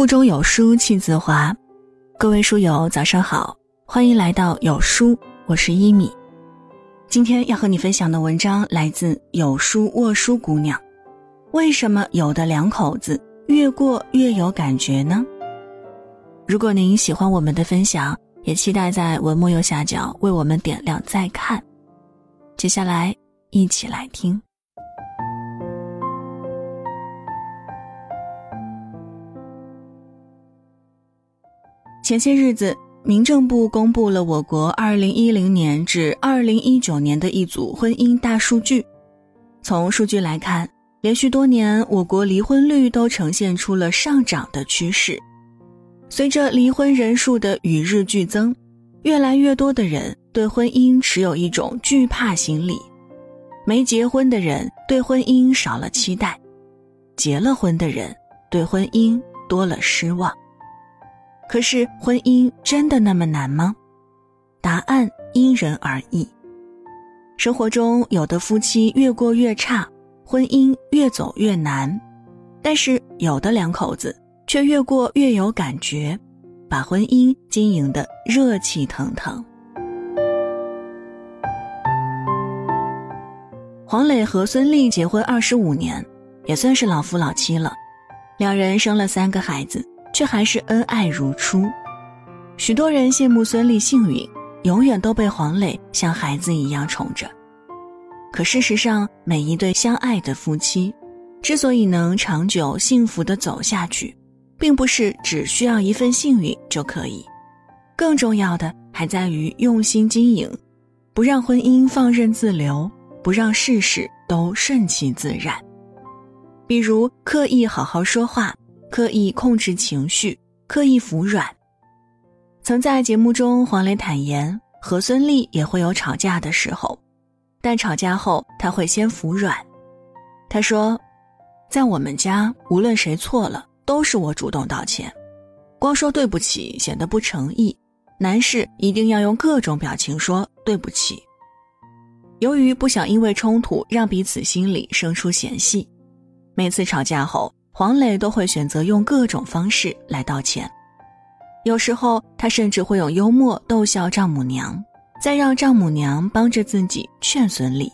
腹中有书气自华，各位书友早上好，欢迎来到有书，我是一米。今天要和你分享的文章来自有书沃书姑娘。为什么有的两口子越过越有感觉呢？如果您喜欢我们的分享，也期待在文末右下角为我们点亮再看。接下来一起来听。前些日子，民政部公布了我国2010年至2019年的一组婚姻大数据。从数据来看，连续多年我国离婚率都呈现出了上涨的趋势。随着离婚人数的与日俱增，越来越多的人对婚姻持有一种惧怕心理。没结婚的人对婚姻少了期待，结了婚的人对婚姻多了失望。可是，婚姻真的那么难吗？答案因人而异。生活中，有的夫妻越过越差，婚姻越走越难；但是，有的两口子却越过越有感觉，把婚姻经营的热气腾腾。黄磊和孙俪结婚二十五年，也算是老夫老妻了，两人生了三个孩子。却还是恩爱如初，许多人羡慕孙俪幸运，永远都被黄磊像孩子一样宠着。可事实上，每一对相爱的夫妻，之所以能长久幸福的走下去，并不是只需要一份幸运就可以，更重要的还在于用心经营，不让婚姻放任自流，不让事事都顺其自然。比如刻意好好说话。刻意控制情绪，刻意服软。曾在节目中，黄磊坦言和孙俪也会有吵架的时候，但吵架后他会先服软。他说，在我们家，无论谁错了，都是我主动道歉。光说对不起显得不诚意，男士一定要用各种表情说对不起。由于不想因为冲突让彼此心里生出嫌隙，每次吵架后。黄磊都会选择用各种方式来道歉，有时候他甚至会用幽默逗笑丈母娘，再让丈母娘帮着自己劝孙俪，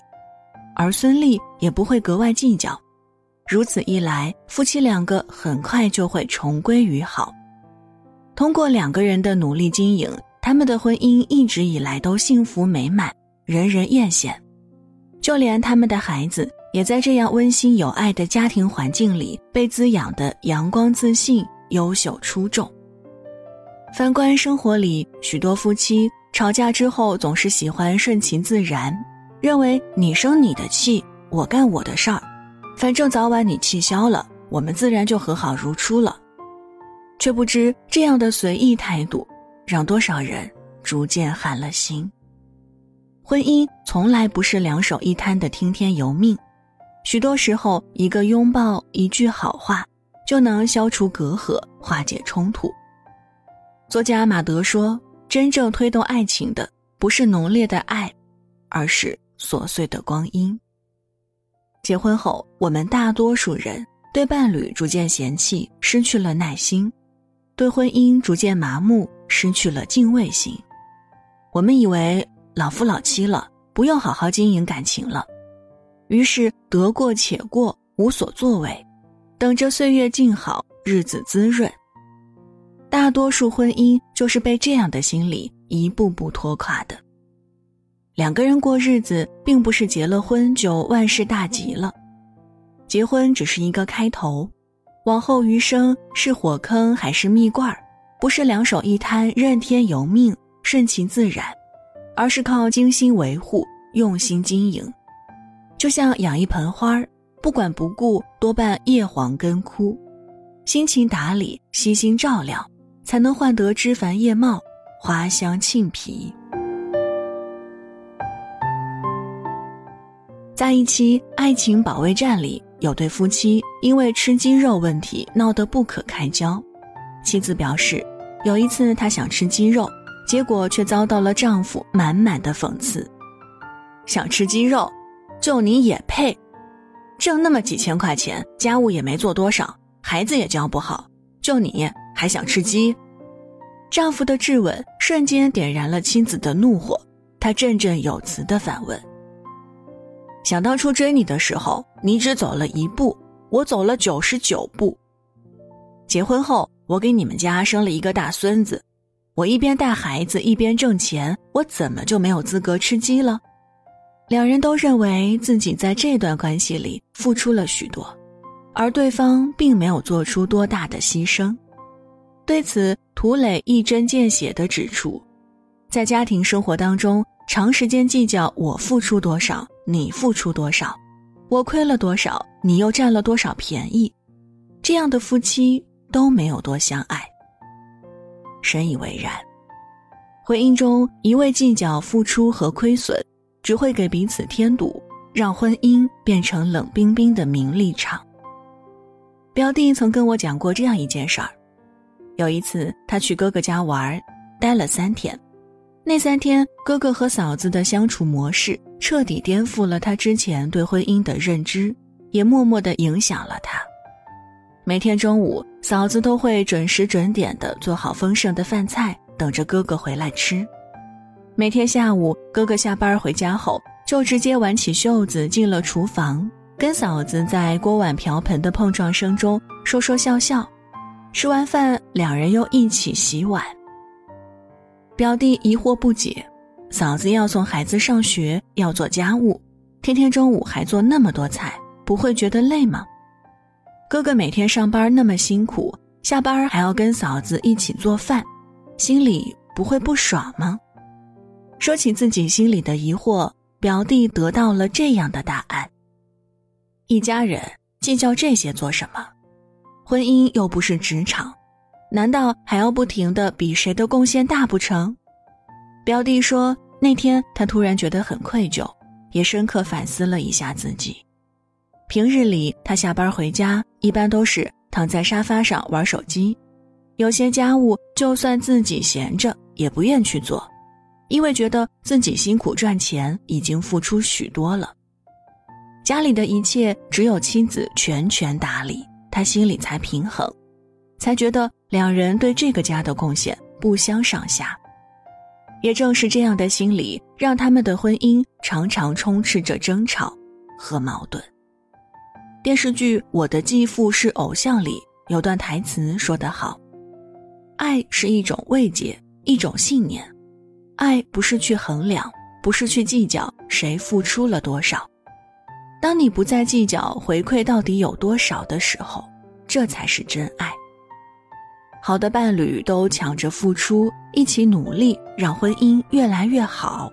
而孙俪也不会格外计较。如此一来，夫妻两个很快就会重归于好。通过两个人的努力经营，他们的婚姻一直以来都幸福美满，人人艳羡，就连他们的孩子。也在这样温馨有爱的家庭环境里被滋养的阳光自信、优秀出众。反观生活里，许多夫妻吵架之后总是喜欢顺其自然，认为你生你的气，我干我的事儿，反正早晚你气消了，我们自然就和好如初了。却不知这样的随意态度，让多少人逐渐寒了心。婚姻从来不是两手一摊的听天由命。许多时候，一个拥抱，一句好话，就能消除隔阂，化解冲突。作家马德说：“真正推动爱情的，不是浓烈的爱，而是琐碎的光阴。”结婚后，我们大多数人对伴侣逐渐嫌弃，失去了耐心；对婚姻逐渐麻木，失去了敬畏心。我们以为老夫老妻了，不用好好经营感情了。于是得过且过，无所作为，等着岁月静好，日子滋润。大多数婚姻就是被这样的心理一步步拖垮的。两个人过日子，并不是结了婚就万事大吉了，结婚只是一个开头，往后余生是火坑还是蜜罐儿，不是两手一摊任天由命顺其自然，而是靠精心维护、用心经营。就像养一盆花儿，不管不顾，多半叶黄根枯。辛勤打理，悉心照料，才能换得枝繁叶茂、花香沁脾。在一期《爱情保卫战》里，有对夫妻因为吃鸡肉问题闹得不可开交。妻子表示，有一次她想吃鸡肉，结果却遭到了丈夫满满的讽刺：“想吃鸡肉。”就你也配，挣那么几千块钱，家务也没做多少，孩子也教不好，就你还想吃鸡？丈夫的质问瞬间点燃了妻子的怒火，她振振有词的反问：“想当初追你的时候，你只走了一步，我走了九十九步。结婚后，我给你们家生了一个大孙子，我一边带孩子一边挣钱，我怎么就没有资格吃鸡了？”两人都认为自己在这段关系里付出了许多，而对方并没有做出多大的牺牲。对此，涂磊一针见血地指出，在家庭生活当中，长时间计较我付出多少，你付出多少，我亏了多少，你又占了多少便宜，这样的夫妻都没有多相爱。深以为然，婚姻中一味计较付出和亏损，只会给彼此添堵，让婚姻变成冷冰冰的名利场。表弟曾跟我讲过这样一件事儿。有一次，他去哥哥家玩，待了三天。那三天，哥哥和嫂子的相处模式彻底颠覆了他之前对婚姻的认知，也默默的影响了他。每天中午，嫂子都会准时准点的做好丰盛的饭菜，等着哥哥回来吃。每天下午，哥哥下班回家后，就直接挽起袖子进了厨房，跟嫂子在锅碗瓢盆的碰撞声中说说笑笑。吃完饭，两人又一起洗碗。表弟疑惑不解：“嫂子要送孩子上学，要做家务，天天中午还做那么多菜，不会觉得累吗？”哥哥每天上班那么辛苦，下班还要跟嫂子一起做饭，心里不会不爽吗？说起自己心里的疑惑，表弟得到了这样的答案：一家人计较这些做什么？婚姻又不是职场，难道还要不停的比谁的贡献大不成？表弟说，那天他突然觉得很愧疚，也深刻反思了一下自己。平日里他下班回家，一般都是躺在沙发上玩手机，有些家务就算自己闲着也不愿去做，因为觉得自己辛苦赚钱已经付出许多了，家里的一切只有妻子全权打理。他心里才平衡，才觉得两人对这个家的贡献不相上下。也正是这样的心理，让他们的婚姻常常充斥着争吵和矛盾。电视剧《我的继父是偶像》里有段台词说得好：“爱是一种慰藉，一种信念。爱不是去衡量，不是去计较谁付出了多少。”当你不再计较回馈到底有多少的时候，这才是真爱。好的伴侣都抢着付出，一起努力，让婚姻越来越好，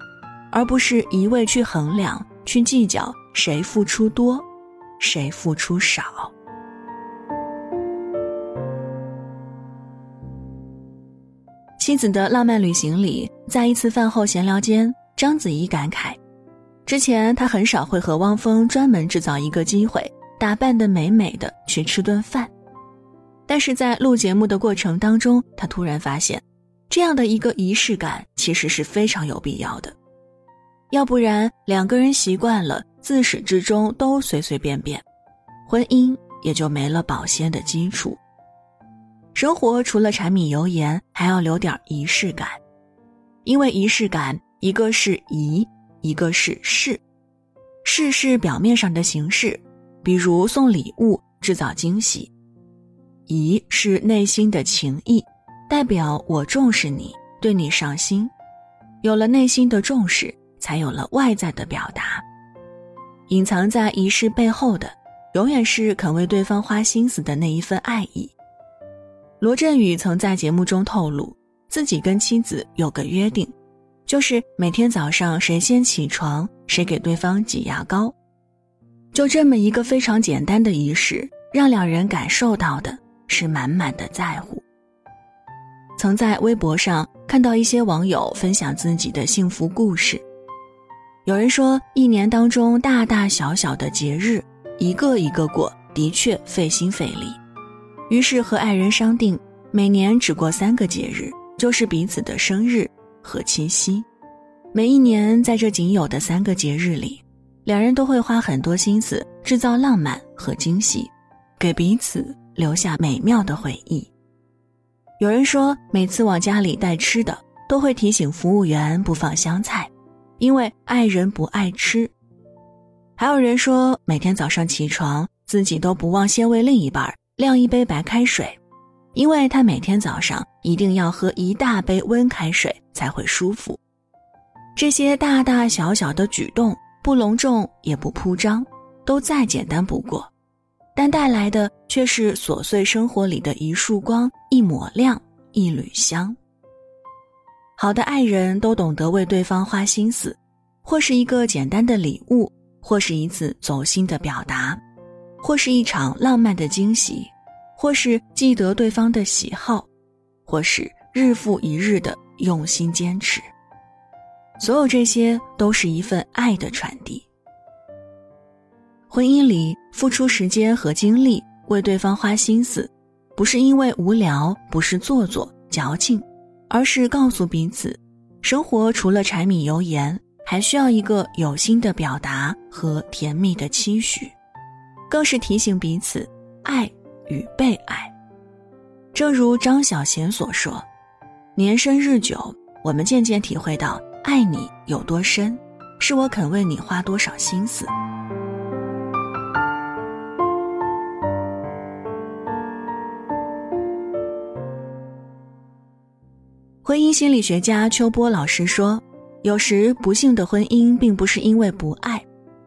而不是一味去衡量、去计较谁付出多，谁付出少。妻子的浪漫旅行里，在一次饭后闲聊间，章子怡感慨。之前她很少会和汪峰专门制造一个机会，打扮的美美的去吃顿饭，但是在录节目的过程当中，他突然发现，这样的一个仪式感其实是非常有必要的，要不然两个人习惯了自始至终都随随便便，婚姻也就没了保鲜的基础。生活除了柴米油盐，还要留点仪式感，因为仪式感一个是仪。一个是事，事是表面上的形式，比如送礼物、制造惊喜；仪是内心的情谊，代表我重视你，对你上心。有了内心的重视，才有了外在的表达。隐藏在仪式背后的，永远是肯为对方花心思的那一份爱意。罗振宇曾在节目中透露，自己跟妻子有个约定。就是每天早上谁先起床，谁给对方挤牙膏，就这么一个非常简单的仪式，让两人感受到的是满满的在乎。曾在微博上看到一些网友分享自己的幸福故事，有人说一年当中大大小小的节日，一个一个过，的确费心费力，于是和爱人商定，每年只过三个节日，就是彼此的生日。和七夕，每一年在这仅有的三个节日里，两人都会花很多心思制造浪漫和惊喜，给彼此留下美妙的回忆。有人说，每次往家里带吃的，都会提醒服务员不放香菜，因为爱人不爱吃。还有人说，每天早上起床，自己都不忘先为另一半晾一杯白开水，因为他每天早上一定要喝一大杯温开水才会舒服。这些大大小小的举动，不隆重也不铺张，都再简单不过。但带来的却是琐碎生活里的一束光、一抹亮、一缕香。好的爱人，都懂得为对方花心思，或是一个简单的礼物，或是一次走心的表达，或是一场浪漫的惊喜，或是记得对方的喜好，或是日复一日的用心坚持。所有这些都是一份爱的传递。婚姻里付出时间和精力为对方花心思，不是因为无聊，不是做作矫情，而是告诉彼此，生活除了柴米油盐，还需要一个有心的表达和甜蜜的期许，更是提醒彼此爱与被爱。正如张小娴所说：“年深日久，我们渐渐体会到爱你有多深，是我肯为你花多少心思。”婚姻心理学家邱波老师说：“有时不幸的婚姻并不是因为不爱，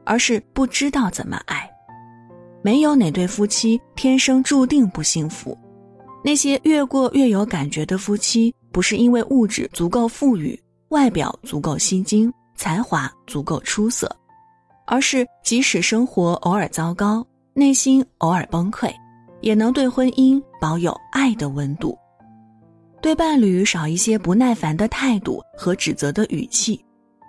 而是不知道怎么爱。没有哪对夫妻天生注定不幸福。那些越过越有感觉的夫妻，不是因为物质足够富裕、外表足够吸睛、才华足够出色，而是即使生活偶尔糟糕，内心偶尔崩溃，也能对婚姻保有爱的温度。”对伴侣少一些不耐烦的态度和指责的语气，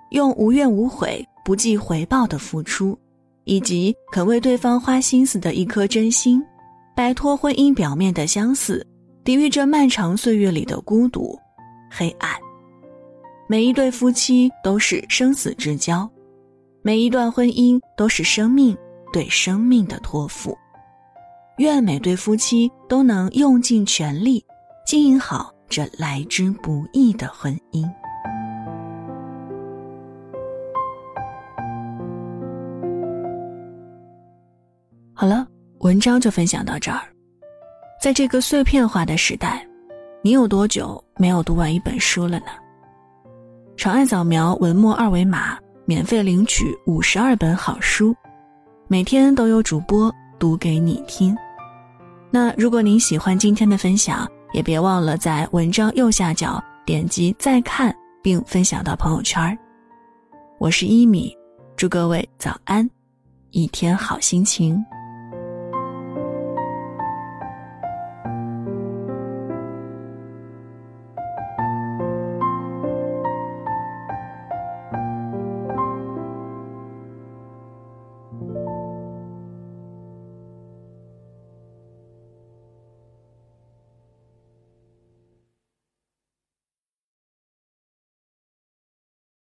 用无怨无悔、不计回报的付出，以及肯为对方花心思的一颗真心，摆脱婚姻表面的相似，抵御这漫长岁月里的孤独、黑暗。每一对夫妻都是生死之交，每一段婚姻都是生命对生命的托付。愿每对夫妻都能用尽全力，经营好。这来之不易的婚姻。文章就分享到这儿。在这个碎片化的时代，你有多久没有读完一本书了呢？长按扫描文末二维码，免费领取五十二本好书，每天都有主播读给你听。那如果您喜欢今天的分享，也别忘了在文章右下角点击再看，并分享到朋友圈。我是一米，祝各位早安，一天好心情。